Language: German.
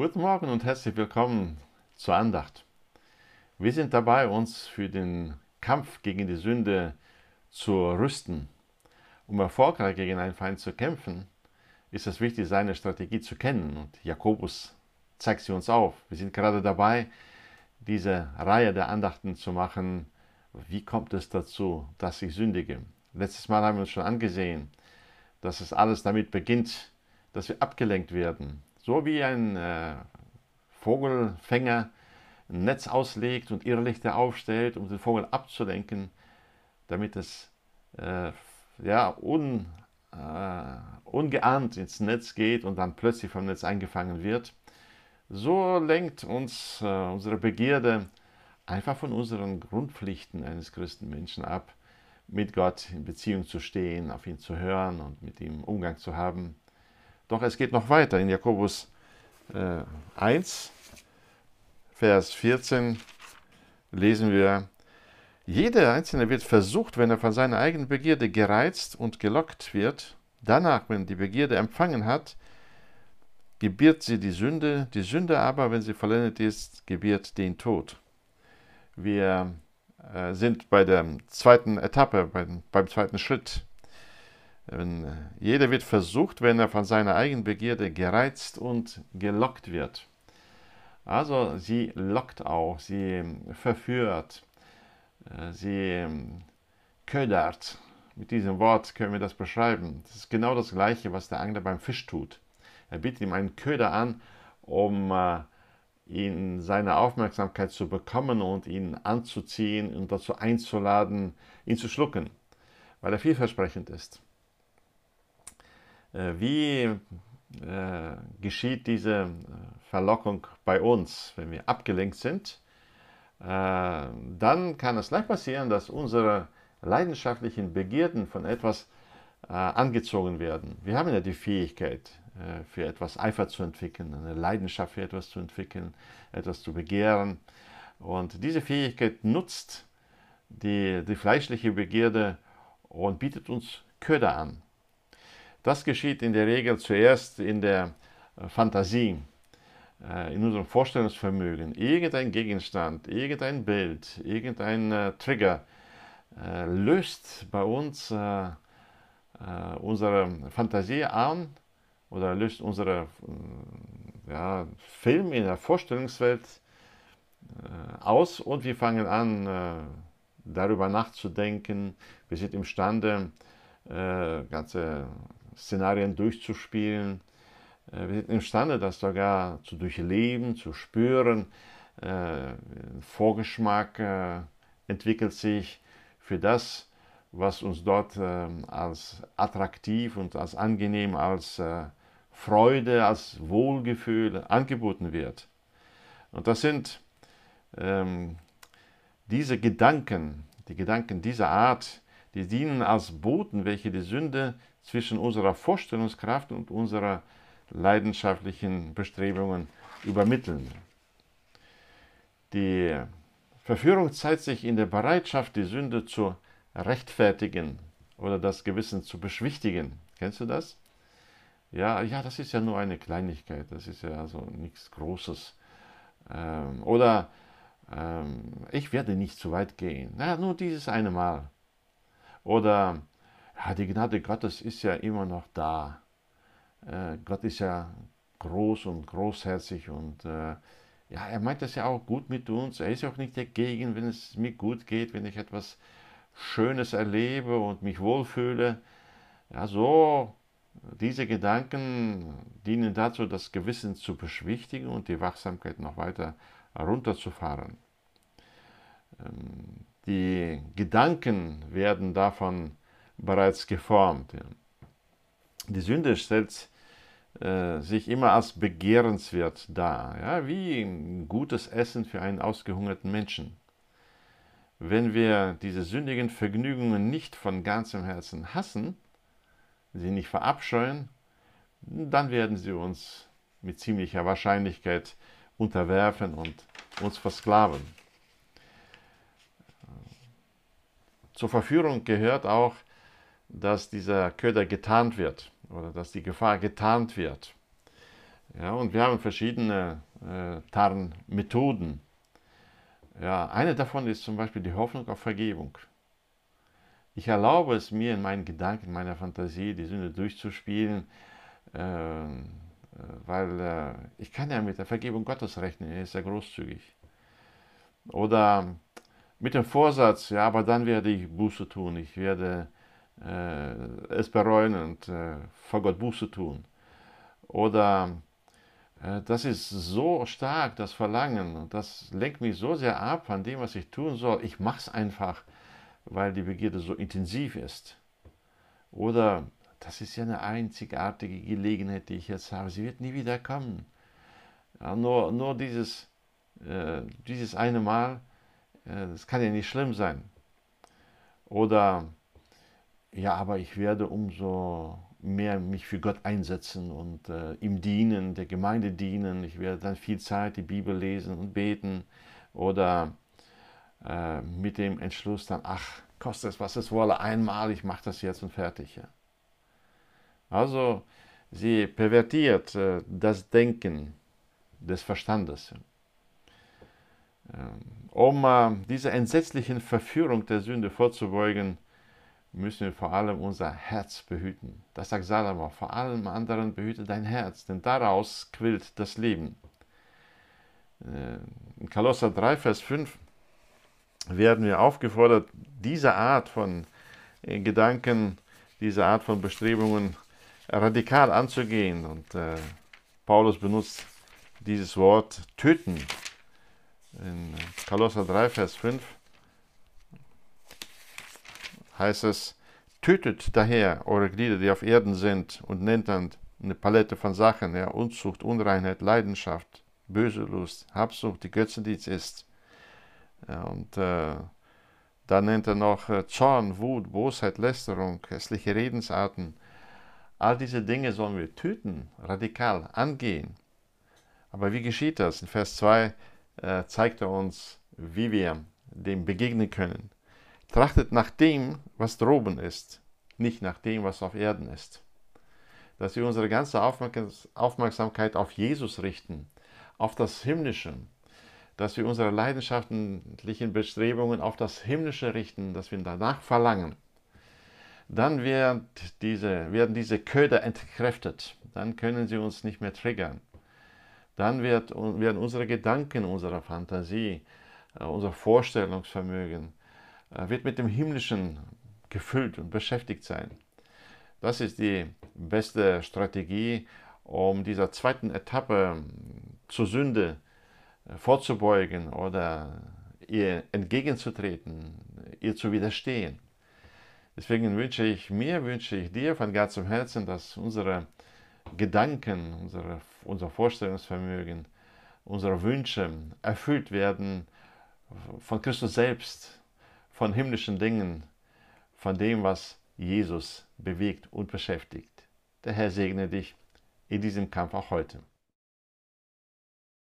Guten Morgen und herzlich willkommen zur Andacht. Wir sind dabei, uns für den Kampf gegen die Sünde zu rüsten. Um erfolgreich gegen einen Feind zu kämpfen, ist es wichtig, seine Strategie zu kennen. Und Jakobus zeigt sie uns auf. Wir sind gerade dabei, diese Reihe der Andachten zu machen. Wie kommt es dazu, dass ich sündige? Letztes Mal haben wir uns schon angesehen, dass es alles damit beginnt, dass wir abgelenkt werden, so wie ein äh, Vogelfänger ein Netz auslegt und Irrlichter aufstellt, um den Vogel abzulenken, damit es äh, ja, un, äh, ungeahnt ins Netz geht und dann plötzlich vom Netz eingefangen wird. So lenkt uns äh, unsere Begierde einfach von unseren Grundpflichten eines Christenmenschen ab, mit Gott in Beziehung zu stehen, auf ihn zu hören und mit ihm Umgang zu haben. Doch es geht noch weiter. In Jakobus äh, 1, Vers 14 lesen wir, jeder Einzelne wird versucht, wenn er von seiner eigenen Begierde gereizt und gelockt wird. Danach, wenn die Begierde empfangen hat, gebiert sie die Sünde. Die Sünde aber, wenn sie vollendet ist, gebiert den Tod. Wir äh, sind bei der zweiten Etappe, beim, beim zweiten Schritt wenn, äh, jeder wird versucht, wenn er von seiner eigenen Begierde gereizt und gelockt wird. Also sie lockt auch, sie verführt, äh, sie ähm, ködert. Mit diesem Wort können wir das beschreiben. Das ist genau das Gleiche, was der Angler beim Fisch tut. Er bietet ihm einen Köder an, um äh, ihn seine Aufmerksamkeit zu bekommen und ihn anzuziehen und dazu einzuladen, ihn zu schlucken, weil er vielversprechend ist. Äh, wie äh, geschieht diese äh, Verlockung bei uns, wenn wir abgelenkt sind? Dann kann es leicht passieren, dass unsere leidenschaftlichen Begierden von etwas angezogen werden. Wir haben ja die Fähigkeit, äh, für etwas Eifer zu entwickeln, eine Leidenschaft für etwas zu entwickeln, etwas zu begehren. Und diese Fähigkeit nutzt die, die fleischliche Begierde und bietet uns Köder an. Das geschieht in der Regel zuerst in der äh, Fantasie, äh, in unserem Vorstellungsvermögen. Irgendein Gegenstand, irgendein Bild, irgendein äh, Trigger löst bei uns unsere Fantasie an oder löst unsere ja, Film in der Vorstellungswelt aus und wir fangen an, darüber nachzudenken. Wir sind imstande, ganze Szenarien durchzuspielen. Äh, wir sind imstande, das sogar zu durchleben, zu spüren. Ein äh, Vorgeschmack äh, entwickelt sich für das, was uns dort als attraktiv und als angenehm, als Freude, als Wohlgefühl angeboten wird. Und das sind ähm, diese Gedanken, die Gedanken dieser Art, die dienen als Boten, welche die Sünde zwischen unserer Vorstellungskraft und unserer leidenschaftlichen Bestrebungen übermitteln. Die Verführung zeigt sich in der Bereitschaft, die Sünde zu rechtfertigen oder das Gewissen zu beschwichtigen. Kennst du das? Ja, ja, das ist ja nur eine Kleinigkeit, das ist ja also nichts Großes. Ähm, oder ähm, ich werde nicht zu weit gehen. Na, nur dieses eine Mal. Oder ja, die Gnade Gottes ist ja immer noch da. Äh, Gott ist ja groß und großherzig und äh, ja, er meint das ja auch gut mit uns. Er ist auch nicht dagegen, wenn es mir gut geht, wenn ich etwas Schönes erlebe und mich wohlfühle. Ja, so, diese Gedanken dienen dazu, das Gewissen zu beschwichtigen und die Wachsamkeit noch weiter herunterzufahren. Ähm, die Gedanken werden davon bereits geformt. Die Sünde stellt äh, sich immer als begehrenswert dar, ja, wie gutes Essen für einen ausgehungerten Menschen. Wenn wir diese sündigen Vergnügungen nicht von ganzem Herzen hassen, sie nicht verabscheuen, dann werden sie uns mit ziemlicher Wahrscheinlichkeit unterwerfen und uns versklaven. Zur Verführung gehört auch dass dieser Köder getarnt wird oder dass die Gefahr getarnt wird. Ja, und wir haben verschiedene äh, Tarnmethoden. Ja, eine davon ist zum Beispiel die Hoffnung auf Vergebung. Ich erlaube es mir in meinen Gedanken, in meiner Fantasie, die Sünde durchzuspielen, äh, äh weil äh, ich kann ja mit der Vergebung Gottes rechnen, er ist ja großzügig. Oder mit dem Vorsatz, ja, aber dann werde ich Buße tun, ich werde äh, es bereuen und äh, vor Gott Buße tun. Oder äh, das ist so stark, das Verlangen, das lenkt mich so sehr ab von dem, was ich tun soll. Ich mache es einfach, weil die Begierde so intensiv ist. Oder das ist ja eine einzigartige Gelegenheit, die ich jetzt habe. Sie wird nie wieder kommen. Ja, nur, nur dieses, äh, dieses eine Mal, das kann ja nicht schlimm sein. Oder ja, aber ich werde umso mehr mich für Gott einsetzen und äh, ihm dienen, der Gemeinde dienen. Ich werde dann viel Zeit die Bibel lesen und beten oder äh, mit dem Entschluss dann, ach, kostet es, was es wolle, einmal, ich mache das jetzt und fertig. Ja. Also sie pervertiert äh, das Denken des Verstandes. Ähm, um äh, dieser entsetzlichen Verführung der Sünde vorzubeugen, müssen wir vor allem unser Herz behüten. Das sagt Salomo, vor allem anderen behüte dein Herz, denn daraus quillt das Leben. Äh, in Kolosser 3, Vers 5 werden wir aufgefordert, diese Art von äh, Gedanken, diese Art von Bestrebungen radikal anzugehen. Und äh, Paulus benutzt dieses Wort töten. In Kolosser 3, Vers 5 heißt es, tötet daher eure Glieder, die auf Erden sind, und nennt dann eine Palette von Sachen, ja, Unzucht, Unreinheit, Leidenschaft, böse Lust, Habsucht, die Götzendienst ist. Ja, und äh, dann nennt er noch äh, Zorn, Wut, Bosheit, Lästerung, hässliche Redensarten. All diese Dinge sollen wir töten, radikal angehen. Aber wie geschieht das? In Vers 2 äh, zeigt er uns, wie wir dem begegnen können. Trachtet nach dem, was droben ist, nicht nach dem, was auf Erden ist. Dass wir unsere ganze Aufmerksamkeit auf Jesus richten, auf das Himmlische, dass wir unsere leidenschaftlichen Bestrebungen auf das Himmlische richten, dass wir danach verlangen. Dann werden diese, werden diese Köder entkräftet. Dann können sie uns nicht mehr triggern. Dann wird, werden unsere Gedanken, unsere Fantasie, äh, unser Vorstellungsvermögen äh, wird mit dem Himmlischen gefüllt und beschäftigt sein. Das ist die beste Strategie, um dieser zweiten Etappe ähm, zur Sünde äh, vorzubeugen oder ihr entgegenzutreten, ihr zu widerstehen. Deswegen wünsche ich mir, wünsche ich dir von ganzem Herzen, dass unsere Gedanken, unsere, unser Vorstellungsvermögen, unsere Wünsche erfüllt werden von Christus selbst, von himmlischen Dingen, von dem, was Jesus bewegt und beschäftigt. Der Herr segne dich in diesem Kampf auch heute.